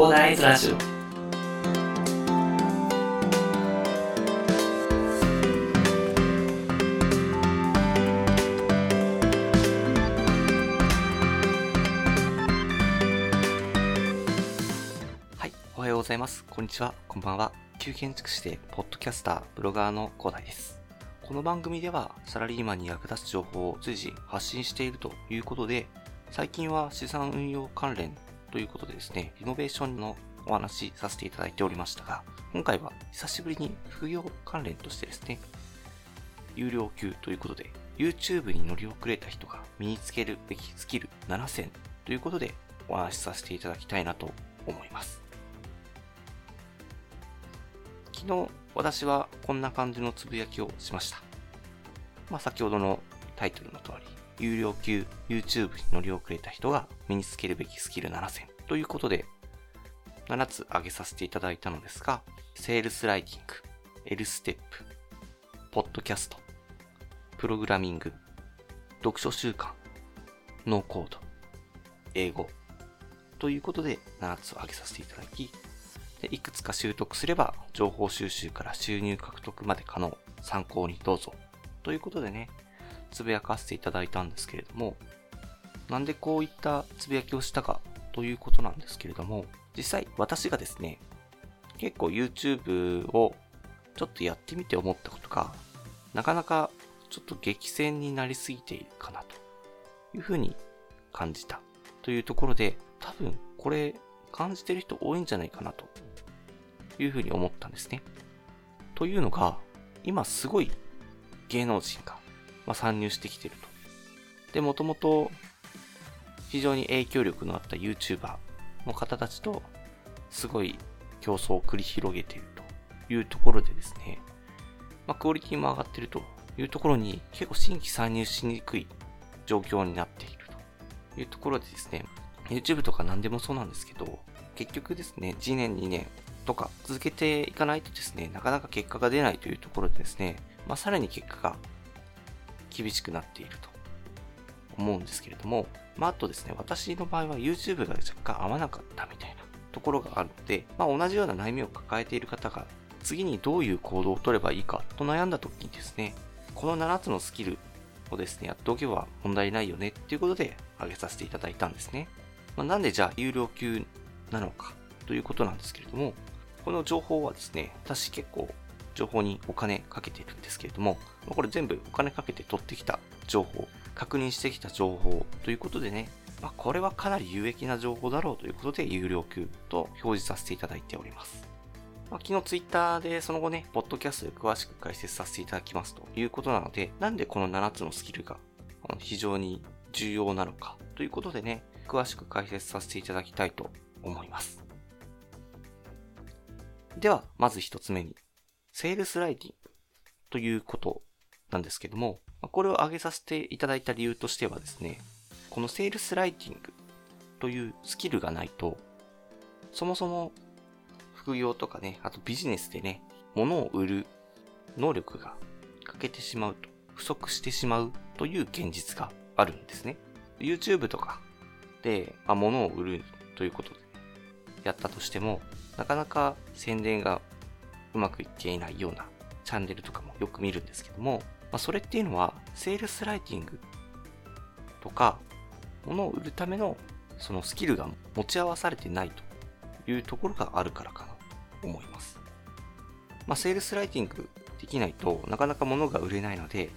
コーダーイズラジオはい、おはようございます。こんにちは、こんばんは。旧建築士で、ポッドキャスター、ブロガーの広大です。この番組では、サラリーマンに役立つ情報を随時発信しているということで、最近は資産運用関連ということでですね、リノベーションのお話しさせていただいておりましたが、今回は久しぶりに副業関連としてですね、有料級ということで、YouTube に乗り遅れた人が身につけるべきスキル7選ということでお話しさせていただきたいなと思います。昨日私はこんな感じのつぶやきをしました。まあ、先ほどのタイトルの通り、有料級 YouTube に乗り遅れた人が身につけるべきスキル7選ということで、7つ挙げさせていただいたのですが、セールスライティング、L ステップ、ポッドキャスト、プログラミング、読書習慣、ノーコード、英語、ということで7つ挙げさせていただき、でいくつか習得すれば情報収集から収入獲得まで可能。参考にどうぞ。ということでね、つぶやかせていただいたんですけれども、なんでこういったつぶやきをしたかということなんですけれども、実際私がですね、結構 YouTube をちょっとやってみて思ったことが、なかなかちょっと激戦になりすぎているかなというふうに感じたというところで、多分これ感じてる人多いんじゃないかなというふうに思ったんですね。というのが、今すごい芸能人が、まあ、参入してきてると。で、もともと非常に影響力のあった YouTuber の方たちとすごい競争を繰り広げているというところでですね、まあ、クオリティも上がっているというところに結構新規参入しにくい状況になっているというところでですね、YouTube とか何でもそうなんですけど、結局ですね、1年2年とか続けていかないとですね、なかなか結果が出ないというところでですね、まあ、さらに結果が厳しくなっていると思うんですけれども、まあ、あとですね、私の場合は YouTube が若干合わなかったみたいなところがあるので、まあ、同じような悩みを抱えている方が次にどういう行動を取ればいいかと悩んだ時にですね、この7つのスキルをですね、やっておけば問題ないよねっていうことで挙げさせていただいたんですね。まあ、なんでじゃあ有料級なのかということなんですけれども、この情報はですね、私結構情報にお金かけているんですけれども、これ全部お金かけて取ってきた情報、確認してきた情報ということでね、まあ、これはかなり有益な情報だろうということで有料級と表示させていただいております。まあ、昨日ツイッターでその後ね、ポッドキャストで詳しく解説させていただきますということなので、なんでこの7つのスキルが非常に重要なのかということでね、詳しく解説させていただきたいと思います。では、まず一つ目に、セールスライティングということなんですけども、これを挙げさせていただいた理由としてはですね、このセールスライティングというスキルがないと、そもそも副業とかね、あとビジネスでね、物を売る能力が欠けてしまうと、不足してしまうという現実があるんですね。YouTube とかで、まあ、物を売るということでやったとしても、なかなか宣伝がうまくいっていないようなチャンネルとかもよく見るんですけども、まあ、それっていうのは、セールスライティングとか、物を売るためのそのスキルが持ち合わされてないというところがあるからかなと思います。まあ、セールスライティングできないとなかなか物が売れないので、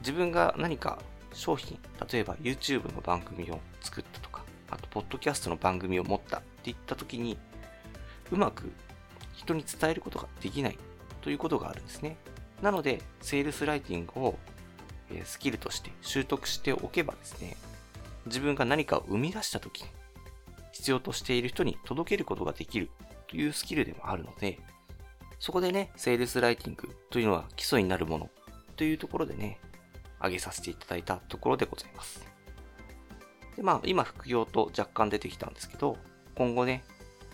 自分が何か商品、例えば YouTube の番組を作ったとか、あと、ポッドキャストの番組を持ったって言った時に、うまく人に伝えることができないということがあるんですね。なので、セールスライティングをスキルとして習得しておけばですね、自分が何かを生み出した時に必要としている人に届けることができるというスキルでもあるので、そこでね、セールスライティングというのは基礎になるものというところでね、挙げさせていただいたところでございます。で、まあ、今副業と若干出てきたんですけど、今後ね、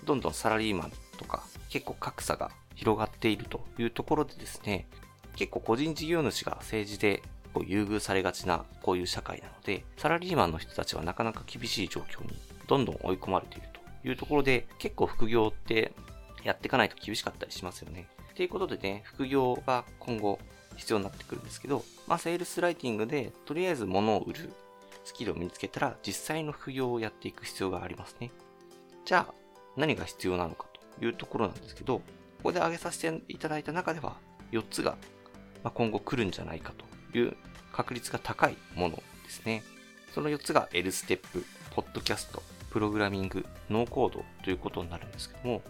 どんどんサラリーマンとか結構格差が広がっているというところでですね、結構個人事業主が政治でこう優遇されがちなこういう社会なので、サラリーマンの人たちはなかなか厳しい状況にどんどん追い込まれているというところで、結構副業ってやっていかないと厳しかったりしますよね。ということでね、副業が今後必要になってくるんですけど、まあ、セールスライティングで、とりあえず物を売るスキルを身につけたら、実際の副業をやっていく必要がありますね。じゃあ、何が必要なのかというところなんですけど、ここで挙げさせていただいた中では、4つがま今後来るんじゃないかという確率が高いものですね。その4つが L ステップ、ポッドキャスト、プログラミング、ノーコードということになるんですけども、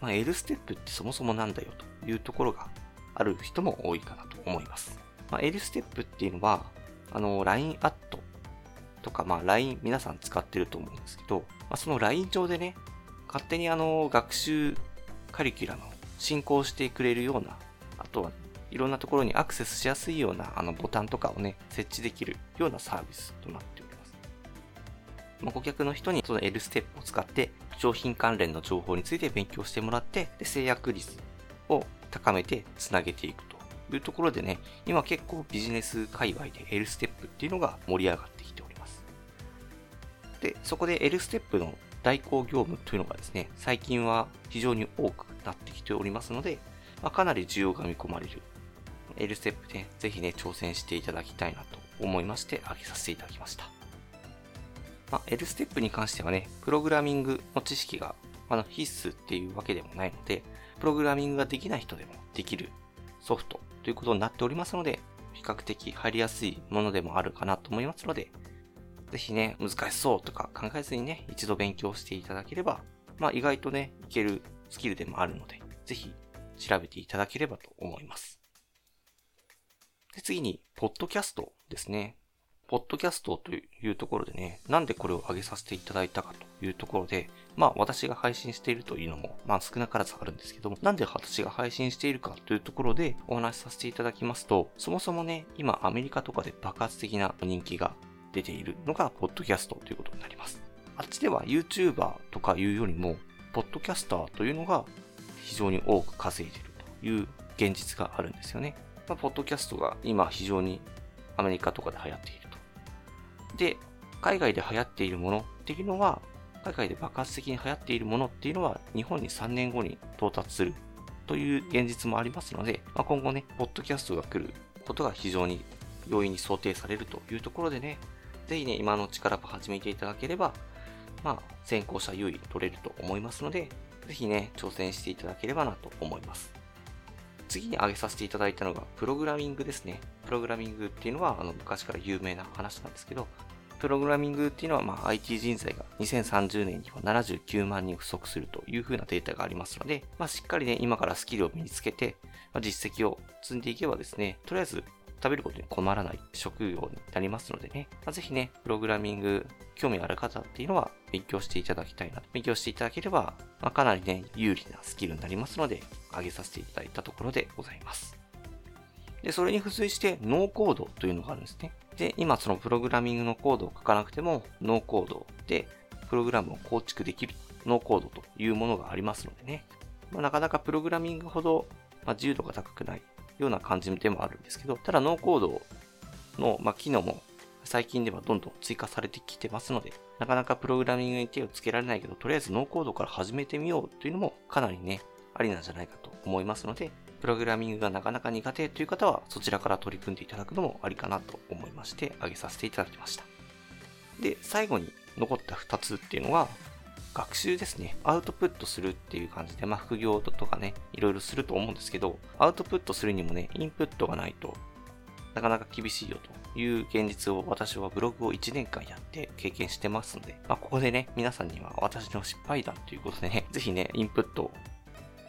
まあ、L ステップってそもそもなんだよというところがある人も多いかなと思います。まあ、L ステップっていうのは、あの、LINE アットとか、まあ、LINE 皆さん使ってると思うんですけど、まあ、その LINE 上でね、勝手にあの、学習カリキュラムを進行してくれるような、あとはいろんなところにアクセスしやすいようなあのボタンとかをね、設置できるようなサービスとなっております。まあ、顧客の人にその L ステップを使って商品関連の情報について勉強してもらって、で制約率を高めてつなげていくというところでね、今結構ビジネス界隈で L ステップっていうのが盛り上がってきております。で、そこで L ステップの代行業務というのがですね、最近は非常に多くなってきておりますので、まあ、かなり需要が見込まれる L ステップでぜひね、挑戦していただきたいなと思いまして、挙げさせていただきました。まあ、L ステップに関してはね、プログラミングの知識があの必須っていうわけでもないので、プログラミングができない人でもできるソフトということになっておりますので、比較的入りやすいものでもあるかなと思いますので、ぜひね、難しそうとか考えずにね、一度勉強していただければ、まあ意外とね、いけるスキルでもあるので、ぜひ調べていただければと思います。で、次に、ポッドキャストですね。ポッドキャストというところでね、なんでこれを上げさせていただいたかというところで、まあ私が配信しているというのも、まあ少なからずあるんですけども、なんで私が配信しているかというところでお話しさせていただきますと、そもそもね、今アメリカとかで爆発的な人気が出ているのが、ポッドキャストということになります。あっちでは YouTuber とかいうよりも、ポッドキャスターというのが非常に多く稼いでいるという現実があるんですよね。まあ、ポッドキャストが今非常にアメリカとかで流行っていると。で、海外で流行っているものっていうのは、海外で爆発的に流行っているものっていうのは、日本に3年後に到達するという現実もありますので、まあ、今後ね、ポッドキャストが来ることが非常に容易に想定されるというところでね、ぜひね、今のうちから始めていただければ、まあ、先行者優位取れると思いますので、ぜひね、挑戦していただければなと思います。次に挙げさせていただいたのが、プログラミングですね。プログラミングっていうのは、あの、昔から有名な話なんですけど、プログラミングっていうのは、まあ、IT 人材が2030年には79万人不足するというふうなデータがありますので、まあ、しっかりね、今からスキルを身につけて、まあ、実績を積んでいけばですね、とりあえず食べることに困らない職業になりますのでね、まあ、ぜひね、プログラミング興味ある方っていうのは勉強していただきたいな。勉強していただければ、まあ、かなりね、有利なスキルになりますので、上げさせていただいたところでございます。で、それに付随してノーコードというのがあるんですね。で、今そのプログラミングのコードを書かなくても、ノーコードでプログラムを構築できるノーコードというものがありますのでね。まあ、なかなかプログラミングほど、ま自由度が高くないような感じでもあるんですけど、ただノーコードの、ま機能も最近ではどんどん追加されてきてますので、なかなかプログラミングに手をつけられないけど、とりあえずノーコードから始めてみようというのもかなりね、ありなんじゃないかと思いますので、プログラミングがなかなか苦手という方は、そちらから取り組んでいただくのもありかなと思いまして、挙げさせていただきました。で、最後に残った2つっていうのは、学習ですね。アウトプットするっていう感じで、まあ、副業とかね、いろいろすると思うんですけど、アウトプットするにもね、インプットがないとなかなか厳しいよという現実を私はブログを1年間やって経験してますので、まあ、ここでね、皆さんには私の失敗談ということでね、ぜひね、インプットを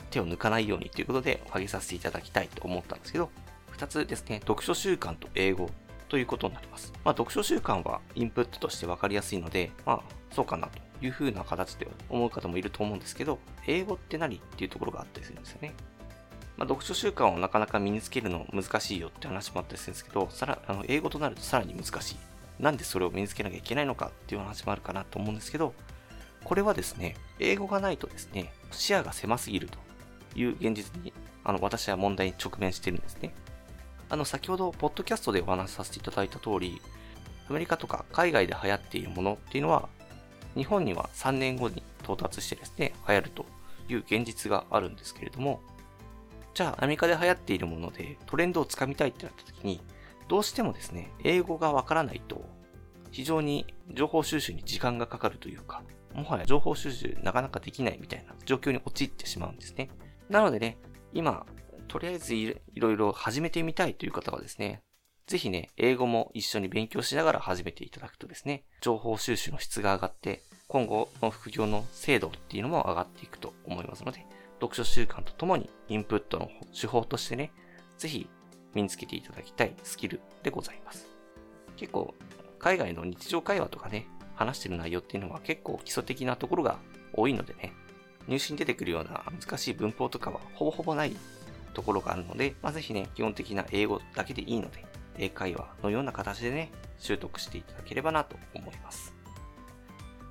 手を抜かないようにということで上げさせていただきたいと思ったんですけど、2つですね、読書習慣と英語ということになります。まあ、読書習慣はインプットとして分かりやすいので、まあ、そうかなという風な形で思う方もいると思うんですけど、英語って何っていうところがあったりするんですよね。まあ、読書習慣をなかなか身につけるの難しいよって話もあったりするんですけど、さら、あの、英語となるとさらに難しい。なんでそれを身につけなきゃいけないのかっていう話もあるかなと思うんですけど、これはですね、英語がないとですね、視野が狭すぎるという現実に、あの、私は問題に直面してるんですね。あの、先ほど、ポッドキャストでお話しさせていただいた通り、アメリカとか海外で流行っているものっていうのは、日本には3年後に到達してですね、流行るという現実があるんですけれども、じゃあアメリカで流行っているものでトレンドをつかみたいってなった時に、どうしてもですね、英語がわからないと、非常に情報収集に時間がかかるというか、もはや情報収集なかなかできないみたいな状況に陥ってしまうんですね。なのでね、今、とりあえずいろいろ始めてみたいという方はですね、ぜひね、英語も一緒に勉強しながら始めていただくとですね、情報収集の質が上がって、今後の副業の精度っていうのも上がっていくと思いますので、読書習慣とともにインプットの手法としてね、ぜひ身につけていただきたいスキルでございます。結構、海外の日常会話とかね、話してる内容っていうのは結構基礎的なところが多いのでね、入試に出てくるような難しい文法とかはほぼほぼないところがあるので、まあ、ぜひね、基本的な英語だけでいいので、英会話のような形でね、習得していただければなと思います。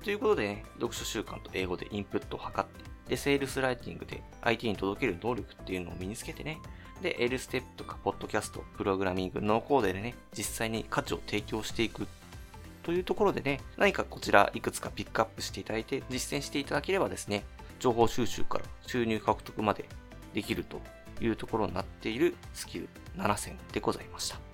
ということでね、読書習慣と英語でインプットを図って、で、セールスライティングで相手に届ける能力っていうのを身につけてね、で、L ステップとか、ポッドキャスト、プログラミング、ノーコーデでね、実際に価値を提供していくというところでね、何かこちらいくつかピックアップしていただいて実践していただければですね、情報収集から収入獲得までできるというところになっているスキル7選でございました。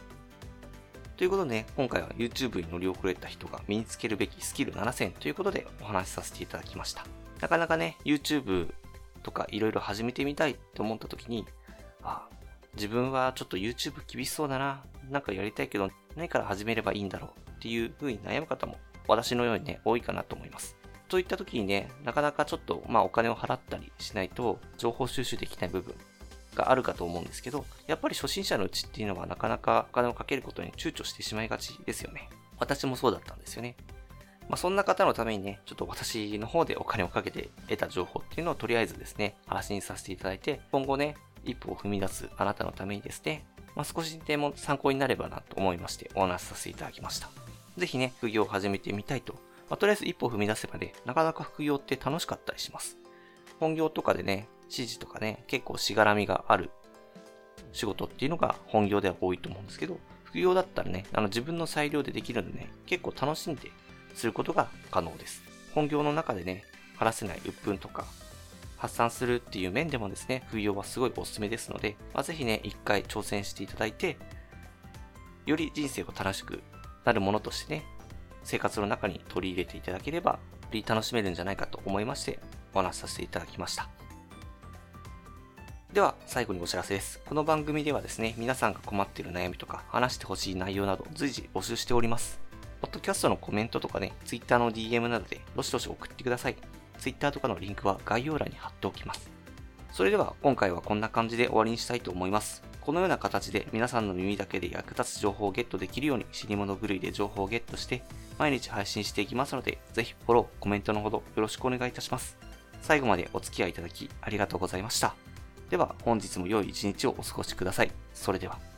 ということでね、今回は YouTube に乗り遅れた人が身につけるべきスキル7選ということでお話しさせていただきました。なかなかね、YouTube とかいろいろ始めてみたいと思った時に、あ、自分はちょっと YouTube 厳しそうだな、なんかやりたいけど何から始めればいいんだろうっていう風に悩む方も私のようにね、多いかなと思います。といった時にね、なかなかちょっと、まあお金を払ったりしないと情報収集できない部分があるかと思うんですけど、やっぱり初心者のうちっていうのはなかなかお金をかけることに躊躇してしまいがちですよね。私もそうだったんですよね。まあ、そんな方のためにね、ちょっと私の方でお金をかけて得た情報っていうのをとりあえずですね、発信させていただいて、今後ね、一歩を踏み出すあなたのためにですね、まあ、少しでも参考になればなと思いましてお話しさせていただきました。ぜひね、副業を始めてみたいと、まあ、とりあえず一歩踏み出せばね、なかなか副業って楽しかったりします。本業とかでね、指示とかね、結構しがらみがある仕事っていうのが本業では多いと思うんですけど、副業だったらね、あの自分の裁量でできるんでね、結構楽しんですることが可能です。本業の中でね、話せない鬱憤とか、発散するっていう面でもですね、副業はすごいおすすめですので、まあ、ぜひね、一回挑戦していただいて、より人生を楽しくなるものとしてね、生活の中に取り入れていただければ、より楽しめるんじゃないかと思いまして、お話しさせていただきました。では、最後にお知らせです。この番組ではですね、皆さんが困っている悩みとか、話してほしい内容など随時募集しております。ポッドキャストのコメントとかね、Twitter の DM などでどしどし送ってください。Twitter とかのリンクは概要欄に貼っておきます。それでは今回はこんな感じで終わりにしたいと思います。このような形で皆さんの耳だけで役立つ情報をゲットできるように死に物狂いで情報をゲットして毎日配信していきますので、ぜひフォロー、コメントのほどよろしくお願いいたします。最後までお付き合いいただきありがとうございました。では本日も良い一日をお過ごしください。それでは。